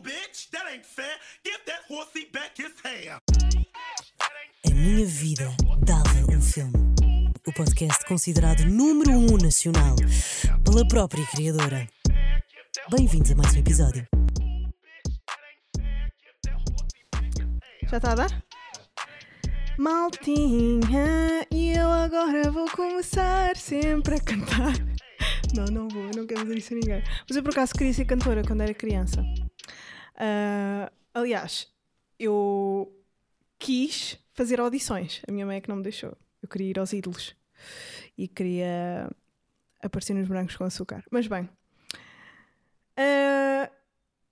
Bitch. That ain't fair. Give that horsey back his hair. A minha vida dava um filme. O podcast considerado número um nacional pela própria criadora. Bem-vindos a mais um episódio. Já está a dar? Maltinha, e eu agora vou começar sempre a cantar. Não, não vou, eu não quero dizer isso a ninguém. Mas eu por acaso queria ser cantora quando era criança. Ah, aliás, eu quis fazer audições. A minha mãe é que não me deixou. Eu queria ir aos ídolos e queria aparecer nos brancos com açúcar. Mas bem, ah,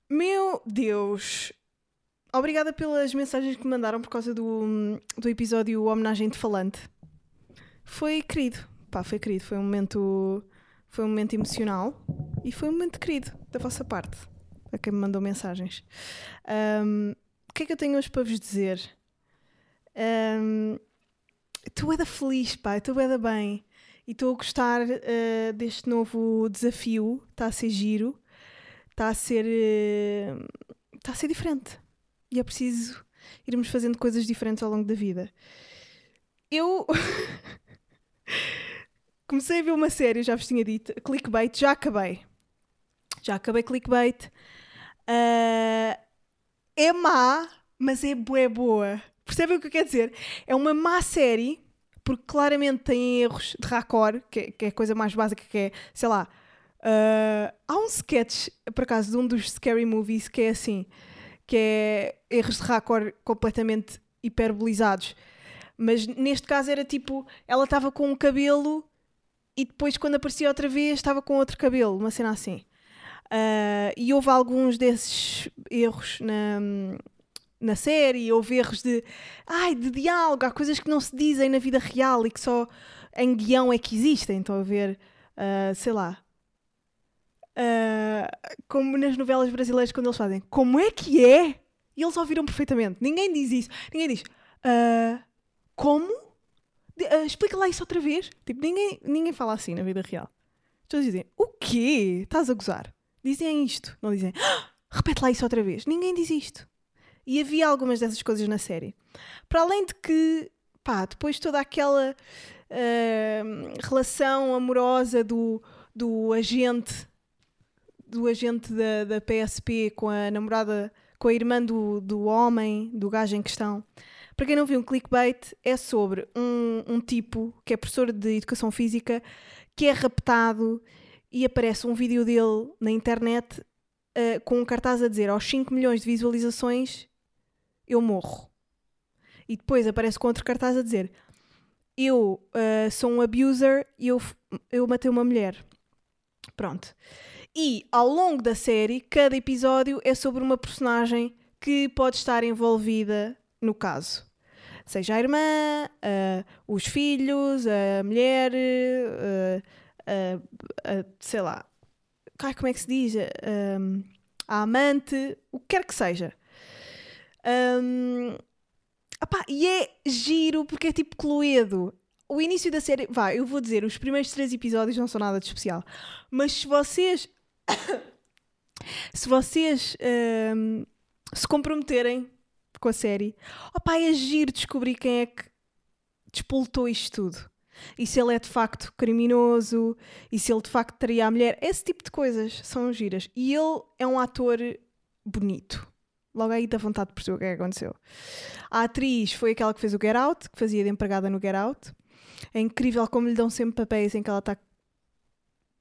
meu Deus, Obrigada pelas mensagens que me mandaram por causa do, do episódio Homenagem de Falante. Foi querido. Pá, foi querido. Foi um momento. Foi um momento emocional e foi um momento querido da vossa parte. A quem me mandou mensagens. Ahm, o que é que eu tenho hoje para vos dizer? Um, estou é da feliz, pá. Estou é da bem. E estou a gostar eh, deste novo desafio. Está a ser giro. Está a ser. Está a ser diferente e é preciso irmos fazendo coisas diferentes ao longo da vida. Eu comecei a ver uma série, já vos tinha dito, Clickbait, já acabei. Já acabei Clickbait. Ah, é má, mas é boa, boa. Percebem o que eu quero dizer? É uma má série, porque claramente tem erros de raccord, que, é- que é a coisa mais básica, que é, sei lá, ah, há um sketch, por acaso, de um dos scary movies que é assim, que é erros de raccord completamente hiperbolizados. Mas neste caso era tipo, ela estava com um cabelo e depois quando aparecia outra vez estava com outro cabelo, uma cena assim. Ah, e houve alguns desses erros na, na série, houve erros de, ai, de diálogo, há coisas que não se dizem na vida real e que só em guião é que existem. Estão a ver, ah, sei lá, ah, como nas novelas brasileiras quando eles fazem como é que é? E eles ouviram perfeitamente. Ninguém diz isso. Ninguém diz ah, como? De- ah, explica lá isso outra vez. Tipo, ninguém, ninguém fala assim na vida real. Pessoas dizem o quê? Estás a gozar? Dizem isto. Não dizem "Ah, repete lá isso outra vez. Ninguém diz isto. E havia algumas dessas coisas na série. Para além de que, pá, depois toda aquela ah, relação amorosa do, do agente do agente da, da PSP com a namorada, com a irmã do, do homem, do gajo em questão. Para quem não viu um clickbait, é sobre um, um tipo que é professor de educação física que é raptado e aparece um vídeo dele na internet ah, com um cartaz a dizer aos 5 milhões de visualizações eu morro. E depois aparece com outro cartaz a dizer eu ah, sou um abuser e eu, eu matei uma mulher. Pronto. E ao longo da série, cada episódio é sobre uma personagem que pode estar envolvida no caso. Seja a irmã, ah, os filhos, a mulher, ah, ah, sei lá, ai, como é que se diz? A amante, o que quer que seja. Ahm, opá, e é giro porque é tipo Cluedo. O início da série, vá, eu vou dizer, os primeiros três episódios não são nada de especial. Mas se vocês se vocês hum, se comprometerem com a série, opá, é giro descobrir quem é que despoltou isto tudo. E se ele é de facto criminoso, e se ele de facto traria a mulher, esse tipo de coisas são giras. E ele é um ator bonito. Logo aí dá vontade de perceber o que é que aconteceu. A atriz foi aquela que fez o Get Out, que fazia de empregada no Get Out. É incrível como lhe dão sempre papéis em que ela está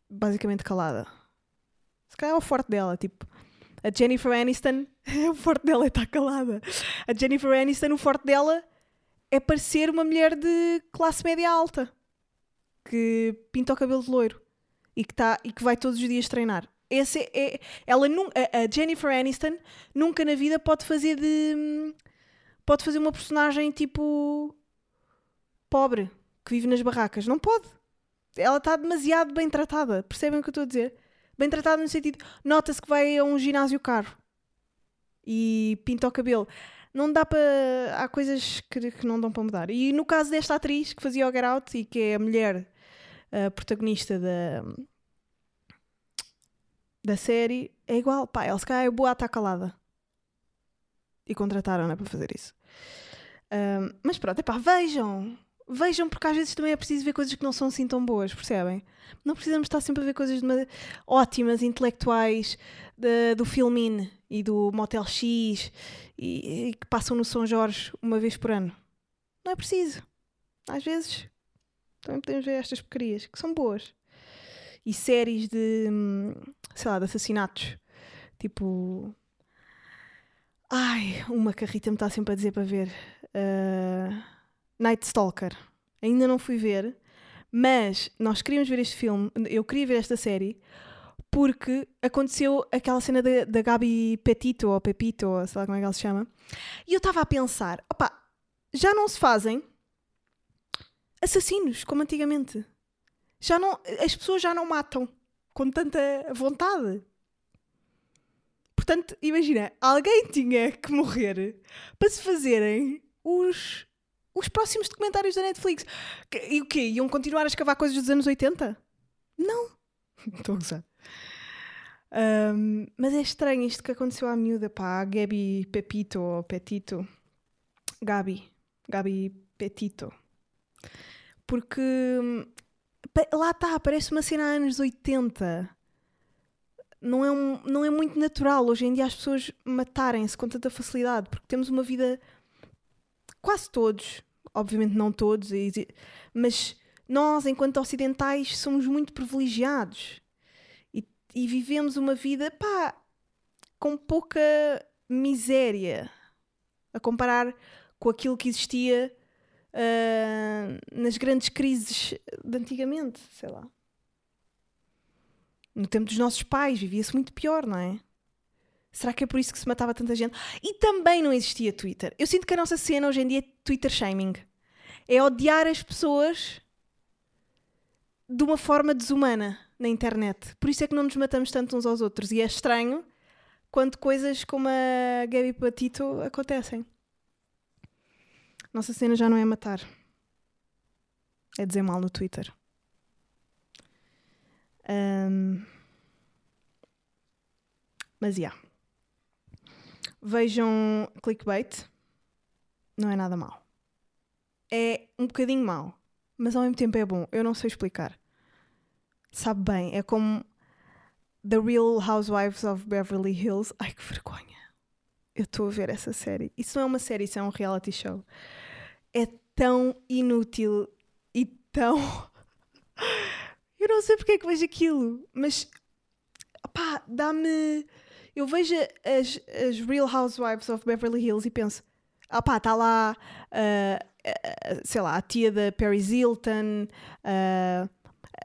basicamente calada. Se calhar é o forte dela, tipo. A Jennifer Aniston, o forte dela é estar calada. A Jennifer Aniston, o forte dela é parecer uma mulher de classe média alta que pinta o cabelo de loiro e que, tá, e que vai todos os dias treinar. Esse é, é- ela a Jennifer Aniston nunca na vida pode fazer de pode fazer uma personagem tipo pobre que vive nas barracas. Não pode. Ela está demasiado bem tratada. Percebem o que eu estou a dizer? Bem tratada no sentido, nota-se que vai a um ginásio caro e pinta o cabelo. Não dá para. Há coisas que, que não dão para mudar. E no caso desta atriz que fazia o Get Out e que é a mulher a protagonista da. da série é igual. Pá, ela se calhar é boa a estar calada. E contrataram-na para fazer isso. Ahm, mas pronto, epá, vejam. Vejam, porque às vezes também é preciso ver coisas que não são assim tão boas, percebem? Não precisamos estar sempre a ver coisas ótimas, intelectuais, de- do Filmin e do Motel X e, e que passam no São Jorge uma vez por ano. Não é preciso. Às vezes também podemos ver estas porcarias, que são boas. E séries de, hum, sei lá, de assassinatos. Tipo... Ai, uma que a Rita me está sempre a dizer para ver. Ah, Night Stalker. Ainda não fui ver, mas nós queríamos ver este filme, eu queria ver esta série, porque aconteceu aquela cena da, Gabi Petito, ou Pepito, ou sei lá como é que ela se chama, e eu estava a pensar, opá, já não se fazem assassinos como antigamente. Já não, as pessoas já não matam com tanta vontade. Portanto, imagina, alguém tinha que morrer para se fazerem os, os próximos documentários da Netflix. E o quê? Iam continuar a escavar coisas dos anos 80? Não. Estou a gozar. Ahm, mas é estranho isto que aconteceu à miúda, pá, a Gabi Pepito ou Petito. Gabi. Gabi Petito. Porque hum, lá está, parece uma cena anos 80. Não é, um, não é muito natural hoje em dia as pessoas matarem-se com tanta facilidade, porque temos uma vida quase todos, obviamente não todos, mas nós, enquanto ocidentais, somos muito privilegiados e, e vivemos uma vida, pá, com pouca miséria a comparar com aquilo que existia ah, nas grandes crises de antigamente, sei lá. No tempo dos nossos pais vivia-se muito pior, não é? Será que é por isso que se matava tanta gente? E também não existia Twitter. Eu sinto que a nossa cena hoje em dia é Twitter shaming. É odiar as pessoas de uma forma desumana na internet. Por isso é que não nos matamos tanto uns aos outros. E é estranho quando coisas como a Gabi Patito acontecem. Nossa cena já não é matar. É dizer mal no Twitter. Ahm, Mas, já. Vejam clickbait. Não é nada mau. É um bocadinho mau. Mas ao mesmo tempo é bom. Eu não sei explicar. Sabe bem. É como The Real Housewives of Beverly Hills. Ai, que vergonha. Eu estou a ver essa série. Isso não é uma série, isso é um reality show. É tão inútil e tão. Eu não sei porque é que vejo aquilo, mas pá, dá-me. Eu vejo as, as Real Housewives of Beverly Hills e penso: ah pá, está lá, ah, ah, sei lá, a tia da Paris Hilton, ah,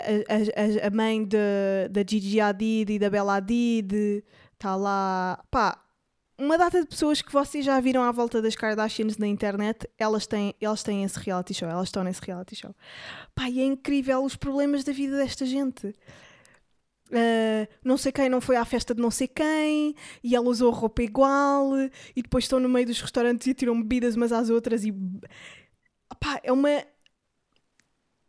a, a, a mãe de, da Gigi Hadid e da Bella Hadid, está lá, pá, uma data de pessoas que vocês já viram à volta das Kardashians na internet, elas têm, elas têm esse reality show, elas estão nesse reality show. Pá, e é incrível os problemas da vida desta gente. Uh, não sei quem não foi à festa de não sei quem e ela usou roupa igual e depois estão no meio dos restaurantes e tiram bebidas umas às outras e Pá, é uma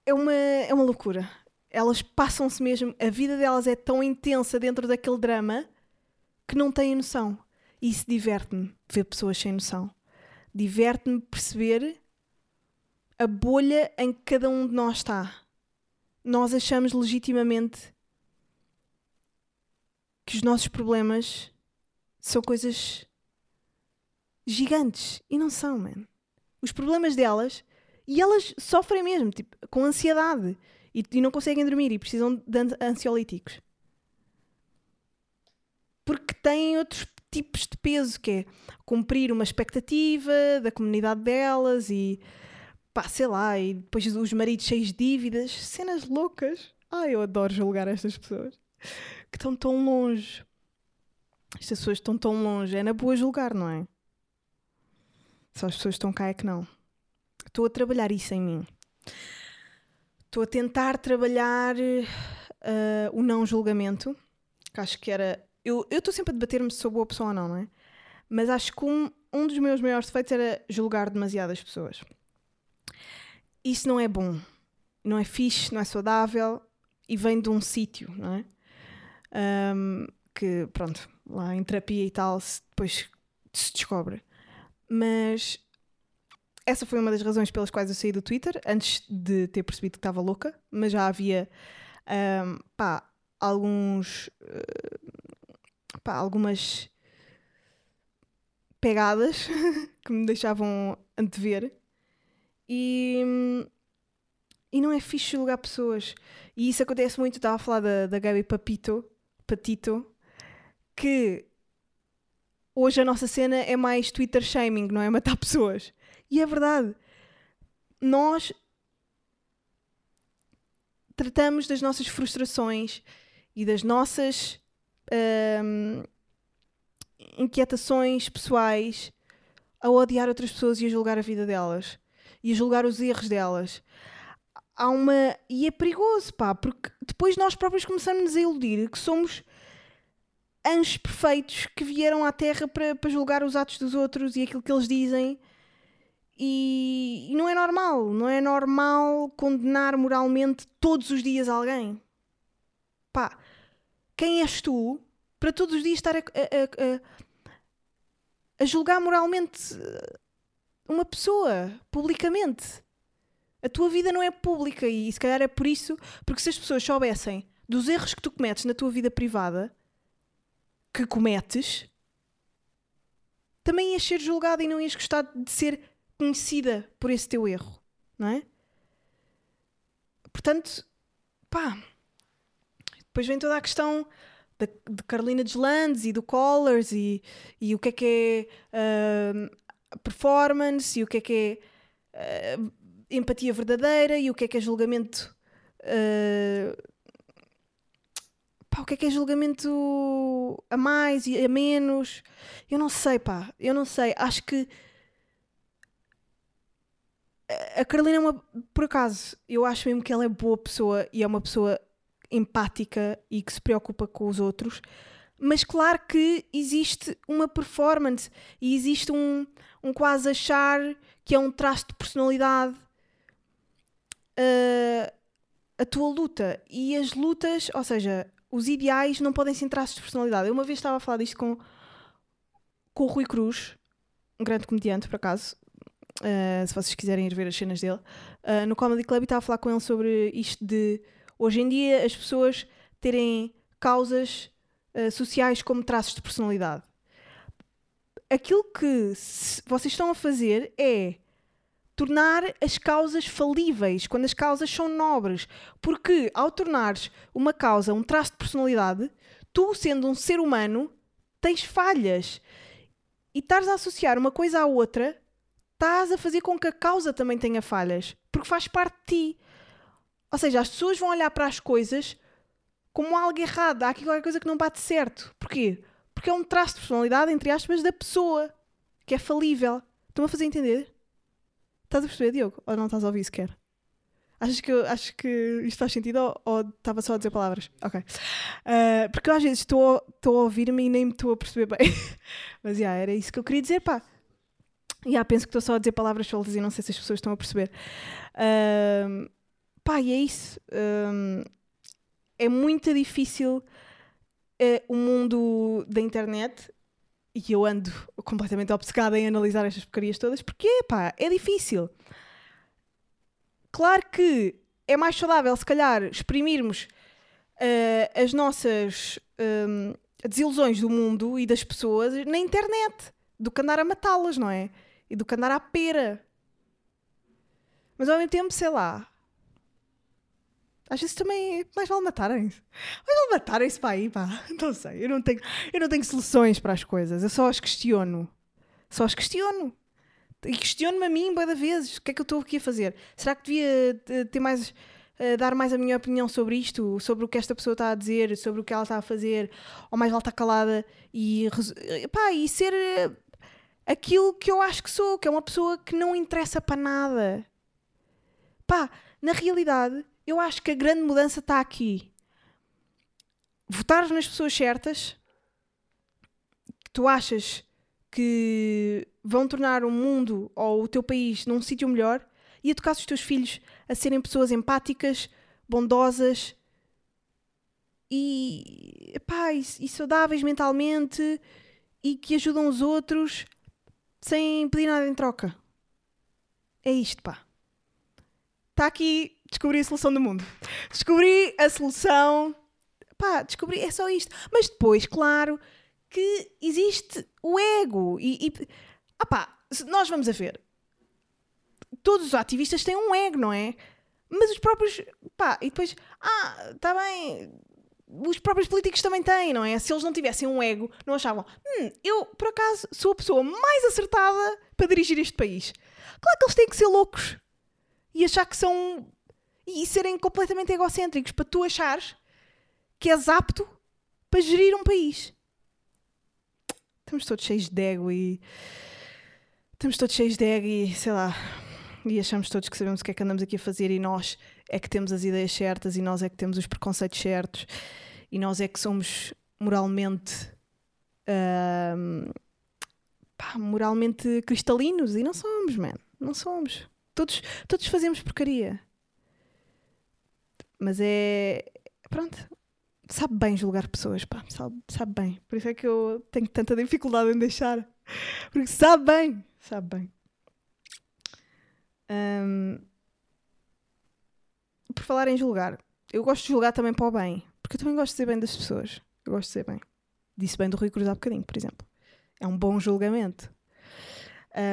é uma é uma loucura. Elas passam-se mesmo a vida delas é tão intensa dentro daquele drama que não têm noção. E isso diverte-me ver pessoas sem noção. Diverte-me perceber a bolha em que cada um de nós está. Nós achamos legitimamente que os nossos problemas são coisas gigantes e não são, man. Os problemas delas e elas sofrem mesmo, tipo, com ansiedade e, e não conseguem dormir e precisam de an- ansiolíticos. Porque têm outros tipos de peso, que é cumprir uma expectativa da comunidade delas e pá, sei lá, e depois os maridos cheios de dívidas, cenas loucas. Ai, eu adoro julgar estas pessoas que estão tão longe. Estas pessoas estão tão longe. É na boa julgar, não é? Só as pessoas estão cá é que não. Estou a trabalhar isso em mim. Estou a tentar trabalhar eh, o não julgamento. Que acho que era. Eu eu estou sempre a debater-me se sou boa pessoa ou não, não é? Mas acho que um, um dos meus maiores defeitos era julgar demasiadas pessoas. Isso não é bom. Não é fixe, não é saudável e vem de um sítio, não é? Um, que, pronto, lá em terapia e tal, se, depois se descobre. Mas essa foi uma das razões pelas quais eu saí do Twitter, antes de ter percebido que estava louca, mas já havia um, pá, alguns. Uh, pá, algumas pegadas que me deixavam antever. E, e não é fixe julgar pessoas. E isso acontece muito. Estava a falar da, da Gabi Papito, Patito, que hoje a nossa cena é mais Twitter shaming, não é matar pessoas. E é verdade. Nós tratamos das nossas frustrações e das nossas hum, inquietações pessoais a odiar outras pessoas e a julgar a vida delas e a julgar os erros delas. Há uma. E é perigoso, pá, porque depois nós próprios começamos a iludir que somos anjos perfeitos que vieram à Terra para, para julgar os atos dos outros e aquilo que eles dizem. E, e não é normal. Não é normal condenar moralmente todos os dias alguém. Pá, quem és tu para todos os dias estar a, a, a, a julgar moralmente uma pessoa publicamente? A tua vida não é pública e se calhar é por isso, porque se as pessoas soubessem dos erros que tu cometes na tua vida privada, que cometes, também ias ser julgada e não ias gostar de ser conhecida por esse teu erro, não é? Portanto, pá. Depois vem toda a questão de, de Carolina Deslandes e do Collars e, e o que é que é uh, performance e o que é que é uh, empatia verdadeira e o que é que é julgamento. Uh, pá, o que é que é julgamento a mais e a menos? Eu não sei, pá, eu não sei. Acho que a Carolina é uma. Por acaso, eu acho mesmo que ela é boa pessoa e é uma pessoa empática e que se preocupa com os outros. Mas claro que existe uma performance e existe um, um quase achar que é um traço de personalidade uh, a tua luta. E as lutas, ou seja, os ideais não podem ser traços de personalidade. Eu uma vez estava a falar disto com, com o Rui Cruz, um grande comediante, por acaso, uh, se vocês quiserem ir ver as cenas dele, uh, no Comedy Club e estava a falar com ele sobre isto de hoje em dia as pessoas terem causas uh, sociais como traços de personalidade. Aquilo que vocês estão a fazer é tornar as causas falíveis, quando as causas são nobres. Porque ao tornares uma causa um traço de personalidade, tu, sendo um ser humano, tens falhas. E estás a associar uma coisa à outra estás a fazer com que a causa também tenha falhas, porque faz parte de ti. Ou seja, as pessoas vão olhar para as coisas como algo errado, há aqui qualquer coisa que não bate certo. Porquê? Porque é um traço de personalidade, entre aspas, da pessoa, que é falível. Estão a fazer entender? Estás a perceber, Diogo? Ou não estás a ouvir sequer? Achas que, acho que isto faz sentido ou, estava só a dizer palavras? Ok. Uh, porque eu às vezes estou, a ouvir-me e nem me estou a perceber bem. Mas já, yeah, era isso que eu queria dizer, pá. E yeah, penso que estou só a dizer palavras soltas e não sei se as pessoas estão a perceber. Uh, pá, e é isso. Uh, é muito difícil uh, o mundo da internet e eu ando completamente obcecada em analisar estas porcarias todas porque, pá, é difícil. Claro que é mais saudável, se calhar, exprimirmos uh, as nossas um, desilusões do mundo e das pessoas na internet do que andar a matá-las, não é? e do que andar à pera. Mas ao mesmo tempo, sei lá. Às vezes também mais vale matarem-se. Mais vale matarem-se para aí, pá. Não sei. Eu não, tenho, eu não tenho soluções para as coisas. Eu só as questiono. Só as questiono. E questiono-me a mim, boa vezes. O que é que eu estou aqui a fazer? Será que devia eh, ter mais. Uh, dar mais a minha opinião sobre isto, sobre o que esta pessoa está a dizer, sobre o que ela está a fazer, ou mais ela está calada e, pá, e ser aquilo que eu acho que sou, que é uma pessoa que não interessa para nada. Pá, na realidade, eu acho que a grande mudança está aqui. Votar nas pessoas certas, que tu achas que vão tornar o mundo ou o teu país num sítio melhor e educar os teus filhos a serem pessoas empáticas, bondosas e, pá, e, e saudáveis mentalmente e que ajudam os outros sem pedir nada em troca. É isto, pá. Está aqui, descobri a solução do mundo. Descobri a solução. Pá, descobri, é só isto. Mas depois, claro, que existe o ego. E, e ah pá, nós vamos a ver. Todos os ativistas têm um ego, não é? Mas os próprios. pá, e depois. Ah, está bem. Os próprios políticos também têm, não é? Se eles não tivessem um ego, não achavam. Hum, eu, por acaso, sou a pessoa mais acertada para dirigir este país. Claro que eles têm que ser loucos e achar que são. E serem completamente egocêntricos para tu achares que és apto para gerir um país. Estamos todos cheios de ego e. Estamos todos cheios de ego e sei lá. E achamos todos que sabemos o que é que andamos aqui a fazer e nós é que temos as ideias certas e nós é que temos os preconceitos certos e nós é que somos moralmente. pá, moralmente cristalinos e não somos, man. Não somos. Todos, todos fazemos porcaria. Mas é. Pronto. Sabe bem julgar pessoas, pá. Sabe, sabe bem. Por isso é que eu tenho tanta dificuldade em deixar. Porque sabe bem. Sabe bem. Um, por falar em julgar, eu gosto de julgar também para o bem. Porque eu também gosto de ser bem das pessoas. Eu gosto de ser bem. Disse bem do Rui Cruz há bocadinho, por exemplo. É um bom julgamento.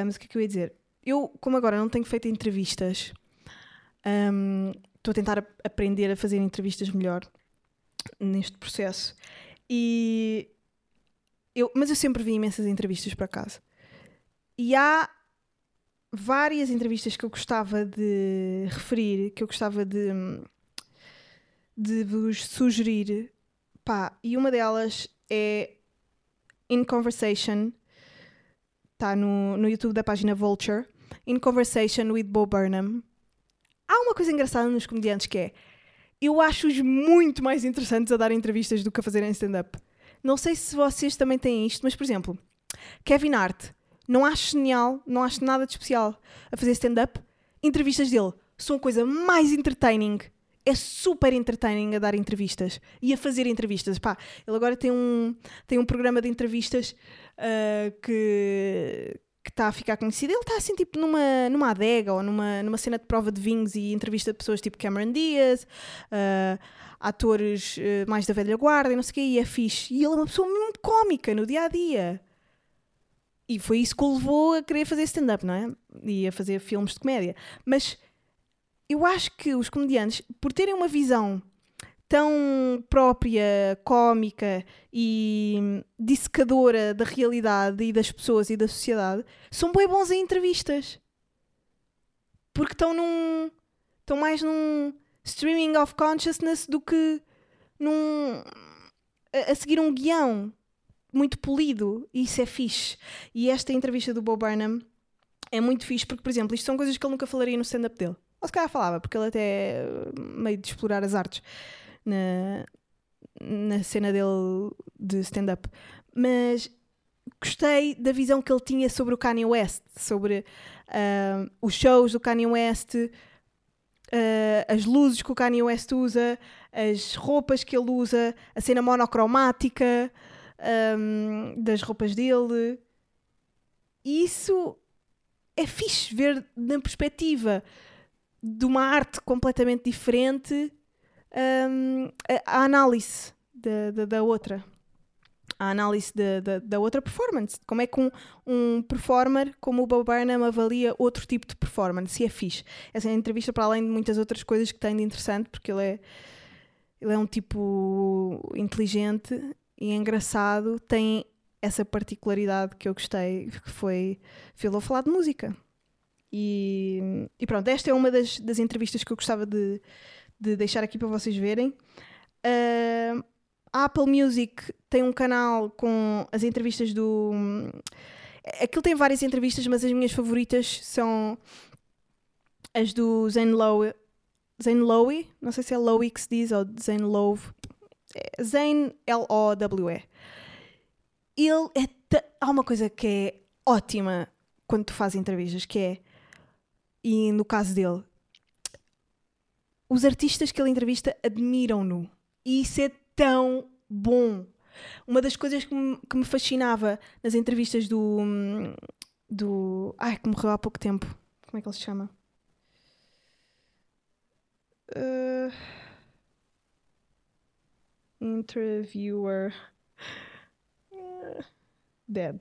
Mas o que é que eu ia dizer? Eu, como agora não tenho feito entrevistas, um, estou a tentar aprender a fazer entrevistas melhor neste processo. E eu, mas eu sempre vi imensas entrevistas para casa. E há várias entrevistas que eu gostava de referir, que eu gostava de, de vos sugerir. Pá, e uma delas é In Conversation, está no, no YouTube da página Vulture. In Conversation with Bo Burnham. Há uma coisa engraçada nos comediantes que é eu acho-os muito mais interessantes a dar entrevistas do que a fazerem stand-up. Não sei se vocês também têm isto, mas por exemplo, Kevin Hart, não acho genial, não acho nada de especial a fazer stand-up. Entrevistas dele são a coisa mais entertaining. É super entertaining a dar entrevistas e a fazer entrevistas. Pá, ele agora tem um, tem um programa de entrevistas uh, que, que está a ficar conhecido, ele está assim tipo numa, numa adega ou numa, numa cena de prova de vinhos e entrevista de pessoas tipo Cameron Diaz, uh, atores uh, mais da velha guarda e não sei o quê, e é fixe. E ele é uma pessoa muito cómica no dia a dia. E foi isso que o levou a querer fazer stand-up, não é? E a fazer filmes de comédia. Mas eu acho que os comediantes, por terem uma visão tão própria, cómica e dissecadora da realidade e das pessoas e da sociedade, são bem bons em entrevistas. Porque estão num. estão mais num streaming of consciousness do que num. a, a seguir um guião muito polido. E isso é fixe. E esta entrevista do Bob Burnham é muito fixe porque, por exemplo, isto são coisas que ele nunca falaria no stand-up dele. Ou se calhar falava, porque ele até é meio de explorar as artes na, na cena dele de stand-up. Mas gostei da visão que ele tinha sobre o Kanye West, sobre uh, os shows do Kanye West, uh, as luzes que o Kanye West usa, as roupas que ele usa, a cena monocromática um, das roupas dele. E isso é fixe ver na perspectiva de uma arte completamente diferente um, a, análise da, da, da, outra. A análise da, outra performance. Como é que um, um performer como o Bob Burnham avalia outro tipo de performance e é fixe. Essa entrevista, para além de muitas outras coisas que tem de interessante, porque ele é, ele é um tipo inteligente e engraçado, tem essa particularidade que eu gostei, que foi ele falar de música. E, e, pronto, esta é uma das, das entrevistas que eu gostava de, de deixar aqui para vocês verem. Uh, a Apple Music tem um canal com as entrevistas do. Aquilo tem várias entrevistas, mas as minhas favoritas são as do Zane Lowe. Zane Lowe, não sei se é Lowe que se diz ou Zane Lowe. É Zane L-O-W-E. Ele é. Há uma coisa que é ótima quando tu fazes entrevistas, que é. E no caso dele, os artistas que ele entrevista admiram-no. E isso é tão bom. Uma das coisas que me, que me fascinava nas entrevistas do. do. Ai, que morreu há pouco tempo. Como é que ele se chama? Uh, interviewer. Dead.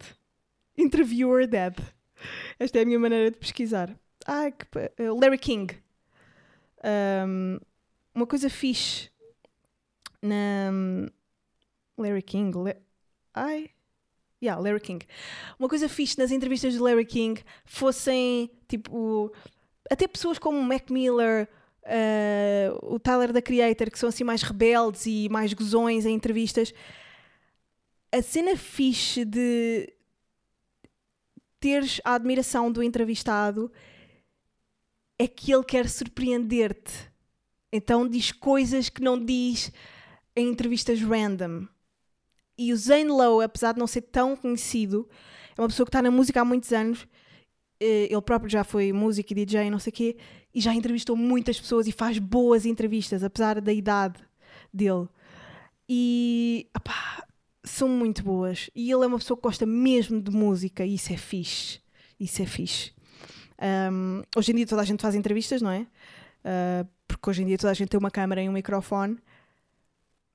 Interviewer dead. Esta é a minha maneira de pesquisar. Ai, que. uh, Larry King. Um, uma coisa fixe na Larry King. Ai. Yeah, Larry King. Uma coisa fixe nas entrevistas do Larry King fossem tipo até pessoas como Mac Miller, eh, o Tyler da Creator, que são assim mais rebeldes e mais gozões em entrevistas. A cena fixe de teres a admiração do entrevistado é que ele quer surpreender-te. Então diz coisas que não diz em entrevistas random. E o Zane Lowe, apesar de não ser tão conhecido, é uma pessoa que está na música há muitos anos. Eh, Ele próprio já foi músico e DJ, não sei o quê, e já entrevistou muitas pessoas e faz boas entrevistas, apesar da idade dele. E opá, são muito boas. E ele é uma pessoa que gosta mesmo de música, e isso é fixe. Isso é fixe. Um, hoje em dia toda a gente faz entrevistas, não é? Uh, porque hoje em dia toda a gente tem uma câmera e um microfone,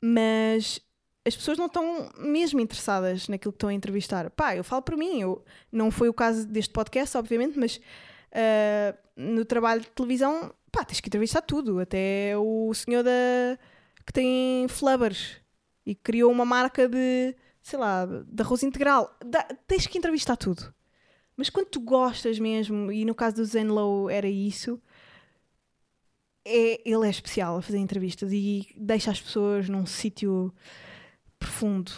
mas as pessoas não estão mesmo interessadas naquilo que estão a entrevistar. Pá, eu falo por mim, eu, não foi o caso deste podcast, obviamente, mas uh, no trabalho de televisão, pá, tens que entrevistar tudo, até o senhor da, que tem flubbers e criou uma marca de, sei lá, de arroz integral. Dá- tens que entrevistar tudo. Mas quando tu gostas mesmo, e no caso do Zen Low era isso, é, ele é especial a fazer entrevistas e deixa as pessoas num sítio profundo.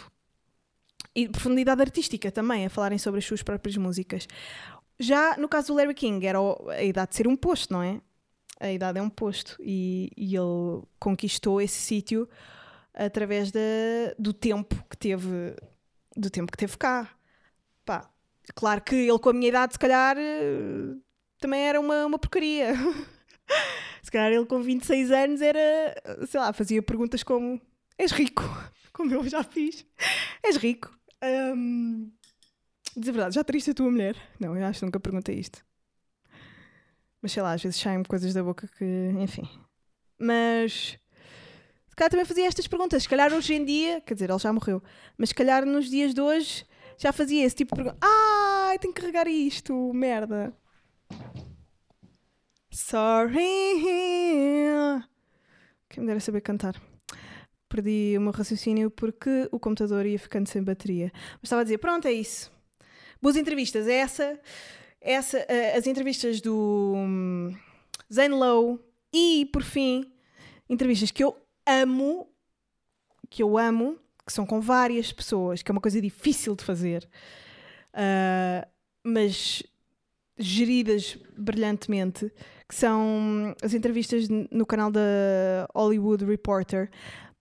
E de profundidade artística também, a falarem sobre as suas próprias músicas. Já no caso do Larry King, era a idade de ser um posto, não é? A idade é um posto. E, e ele conquistou esse sítio através da, do tempo que teve do tempo que teve cá. Claro que ele com a minha idade, se calhar, eh, também era uma, uma porcaria. se calhar ele com 26 anos era, sei lá, fazia perguntas como és rico, como eu já fiz. És rico. Ahm, diz a verdade, já triste a tua mulher? Não, eu acho que nunca perguntei isto. Mas sei lá, às vezes saem coisas da boca que, enfim. Mas se calhar também fazia estas perguntas. Se calhar hoje em dia, quer dizer, ele já morreu, mas se calhar nos dias de hoje já fazia esse tipo de pergunta. Ai, tenho que carregar isto, merda. Sorry. Quem me dera saber cantar. Perdi o meu raciocínio porque o computador ia ficando sem bateria. Mas estava a dizer, pronto, é isso. Boas entrevistas. É essa, essa eh, as entrevistas do hum, Zane Lowe e, por fim, entrevistas que eu amo, que eu amo, que são com várias pessoas, que é uma coisa difícil de fazer, ah, mas geridas brilhantemente, que são as entrevistas no canal da Hollywood Reporter,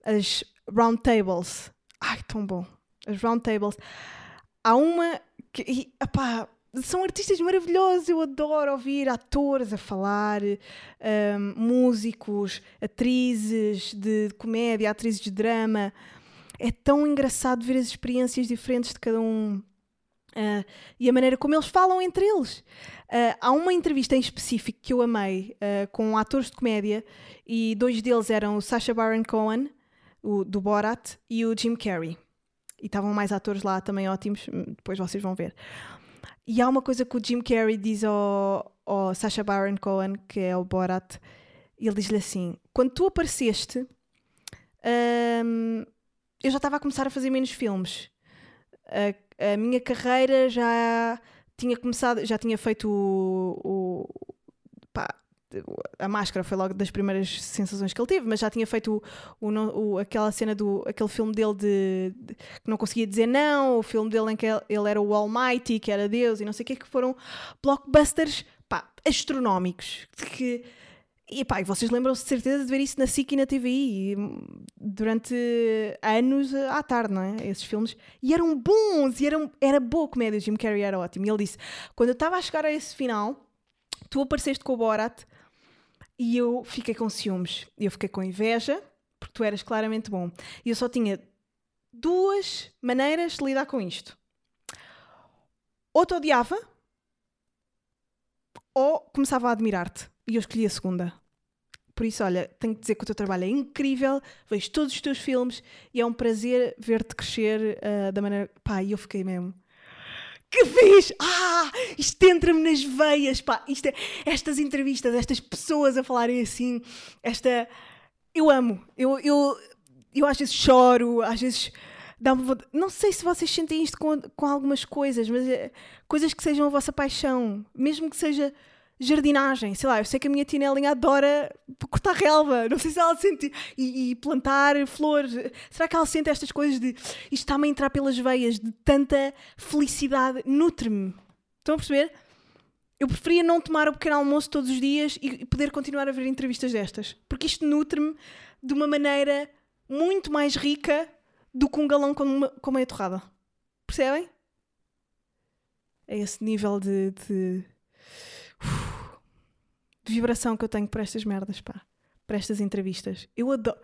as round tables. Ai, tão bom. As round tables. Há uma que, e, são artistas maravilhosos, eu adoro ouvir atores a falar, hum, músicos, atrizes de comédia, atrizes de drama. É tão engraçado ver as experiências diferentes de cada um. Ah, e a maneira como eles falam entre eles. Ah, há uma entrevista em específico que eu amei ah, com atores de comédia e dois deles eram o Sacha Baron Cohen, o, do Borat, e o Jim Carrey. E estavam mais atores lá também ótimos, hum, depois vocês vão ver. E há uma coisa que o Jim Carrey diz ao, ao Sacha Baron Cohen, que é o Borat, ele diz-lhe assim: Quando tu apareceste, hum, eu já estava a começar a fazer menos filmes. A, a minha carreira já tinha começado, já tinha feito o, o- pá, a máscara foi logo das primeiras sensações que ele teve, mas já tinha feito o, o o- aquela cena do aquele filme dele de, de- que não conseguia dizer não, o filme dele em que ele, ele era o Almighty, que era Deus e não sei o que, que foram blockbusters pá, astronómicos que e pá, vocês lembram-se de certeza de ver isso na SIC e na TVI hum, durante anos eh, à tarde, não é? Esses filmes. E eram bons, e eram, era boa comédia. O Jim Carrey era ótimo. E ele disse: quando eu estava a chegar a esse final, tu apareceste com o Borat e eu fiquei com ciúmes. Eu fiquei com inveja, porque tu eras claramente bom. E eu só tinha duas maneiras de lidar com isto. Ou te odiava, ou começava a admirar-te. E eu escolhi a segunda. Por isso, olha, tenho que dizer que o teu trabalho é incrível, vejo todos os teus filmes e é um prazer ver-te crescer uh, da maneira. Pá, e eu fiquei mesmo. Que fiz! Ah! Isto entra-me nas veias, pá! Isto é, estas entrevistas, estas pessoas a falarem assim, esta. Eu amo. Eu, eu, eu às vezes choro, às vezes dá-me. Não sei se vocês sentem isto com, com algumas coisas, mas é, coisas que sejam a vossa paixão, mesmo que seja jardinagem, sei lá, eu sei que a minha Tinelinha adora cortar relva, não sei se ela sente, e, e, plantar flores, será que ela sente estas coisas de isto está-me a entrar pelas veias, de tanta felicidade, nutre-me, estão a perceber? Eu preferia não tomar o pequeno almoço todos os dias e poder continuar a ver entrevistas destas, porque isto nutre-me de uma maneira muito mais rica do que um galão com, uma, com meia torrada, percebem? É esse nível de, de de vibração que eu tenho por estas merdas, pá. Por estas entrevistas. Eu adoro.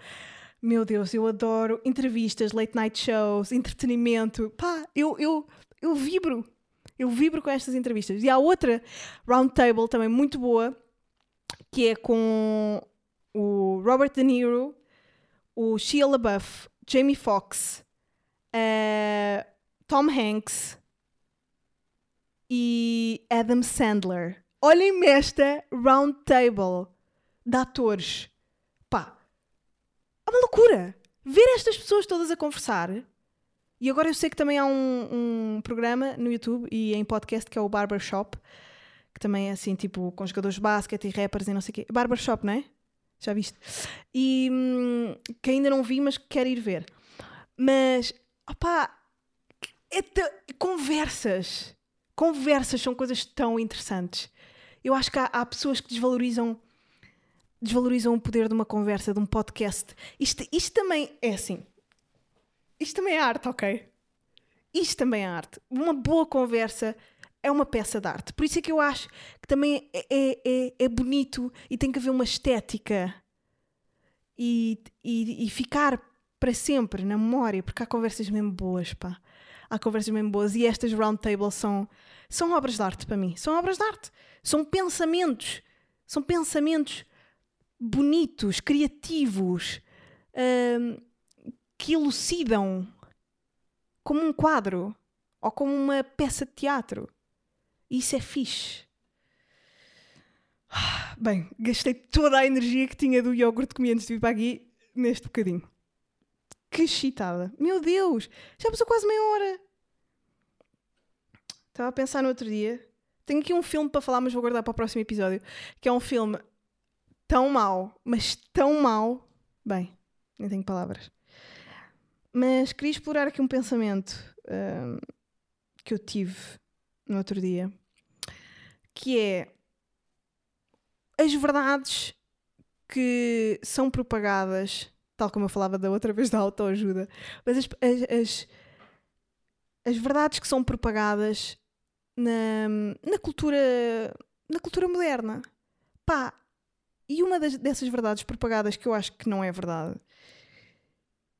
Meu Deus, eu adoro entrevistas, late night shows, entretenimento. Pá, eu, eu, eu vibro. Eu vibro com estas entrevistas. E há outra roundtable também muito boa, que é com o Robert De Niro, o Shia LaBeouf, Jamie Foxx, uh, Tom Hanks e Adam Sandler. Olhem-me esta round table de atores. Pá, é uma loucura. Ver estas pessoas todas a conversar. E agora eu sei que também há um, um programa no YouTube e em podcast que é o Barbershop, que também é assim, tipo, com jogadores de basquete e rappers e não sei o quê. Barbershop, não é? Já viste? E hum, que ainda não vi, mas quero ir ver. Mas, opá, é conversas. Conversas são coisas tão interessantes. Eu acho que há, há pessoas que desvalorizam desvalorizam o poder de uma conversa, de um podcast. Isto, isto também é assim. Isto também é arte, ok? Isto também é arte. Uma boa conversa é uma peça de arte. Por isso é que eu acho que também é, é, é, é bonito e tem que haver uma estética e, e, e, ficar para sempre na memória, porque há conversas mesmo boas, pá. Há conversas mesmo boas e estas roundtables são, são obras de arte para mim. São obras de arte. São pensamentos. São pensamentos bonitos, criativos, uh, que elucidam como um quadro ou como uma peça de teatro. Isso é fixe. Bem, gastei toda a energia que tinha do iogurte que comi antes de vir para aqui neste bocadinho. Que chitada. Meu Deus, já passou quase meia hora. Estava a pensar no outro dia. Tenho aqui um filme para falar, mas vou guardar para o próximo episódio. Que é um filme tão mau, mas tão mau. Bem, nem tenho palavras. Mas queria explorar aqui um pensamento um, que eu tive no outro dia. Que é as verdades que são propagadas, tal como eu falava da outra vez da autoajuda, mas as, as, as, verdades que são propagadas na, na cultura na cultura moderna. Pá, e uma das, dessas verdades propagadas que eu acho que não é verdade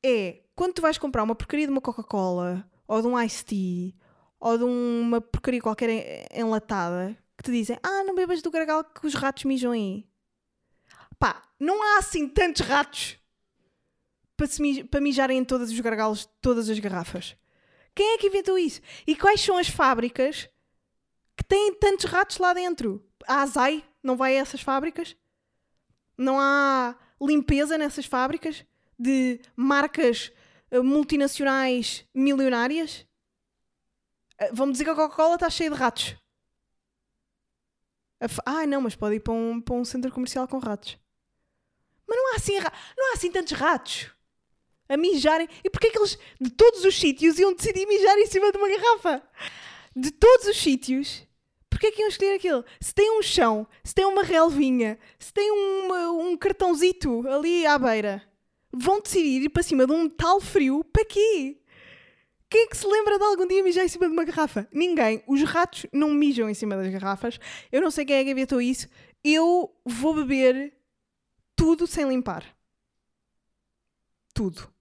é quando tu vais comprar uma porcaria de uma Coca-Cola ou de um Ice Tea ou de uma porcaria qualquer enlatada que te dizem ah, não bebas do gargalo que os ratos mijam aí. Pá, não há assim tantos ratos para, se, para mijarem em todos os gargalos de todas as garrafas. Quem é que inventou isso? E quais são as fábricas que têm tantos ratos lá dentro. A Azai não vai a essas fábricas? Não há limpeza nessas fábricas de marcas eh, multinacionais milionárias? Eh, vão dizer que a Coca-Cola está cheia de ratos. Ah, não, mas pode ir para um, para um centro comercial com ratos. Mas não há assim, não há assim tantos ratos a mijarem. E porquê que eles, de todos os sítios, iam decidir mijar em cima de uma garrafa? De todos os sítios, Porquê é que iam escolher aquilo? Se tem um chão, se tem uma relvinha, se tem um cartãozito ali à beira, vão decidir ir para cima de um tal frio para quê? Quem é que se lembra de algum dia mijar em cima de uma garrafa? Ninguém. Os ratos não mijam em cima das garrafas. Eu não sei quem é que inventou isso. Eu vou beber tudo sem limpar. tudo.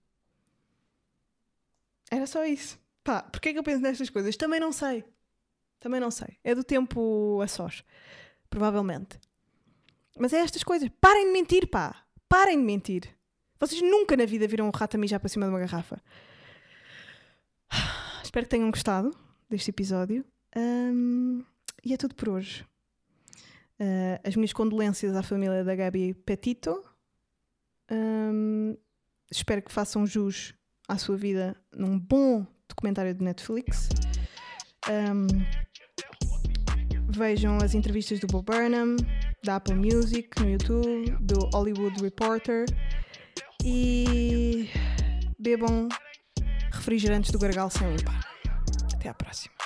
Era só isso. Pá, porquê é que eu penso nestas coisas? Também não sei. Também não sei. É do tempo a sós. Provavelmente. Mas é estas coisas. Parem de mentir, pá. Parem de mentir. Vocês nunca na vida viram um rato a mijar para cima de uma garrafa. Espero que tenham gostado deste episódio. Ahm, e é tudo por hoje. Ah, as minhas condolências à família da Gabi Petito. Ahm, espero que façam jus à sua vida num bom documentário de Netflix. Ahm, vejam as entrevistas do Bob Burnham, da Apple Music no YouTube, do Hollywood Reporter e bebam refrigerantes do Gargal sem limpar. Até à próxima.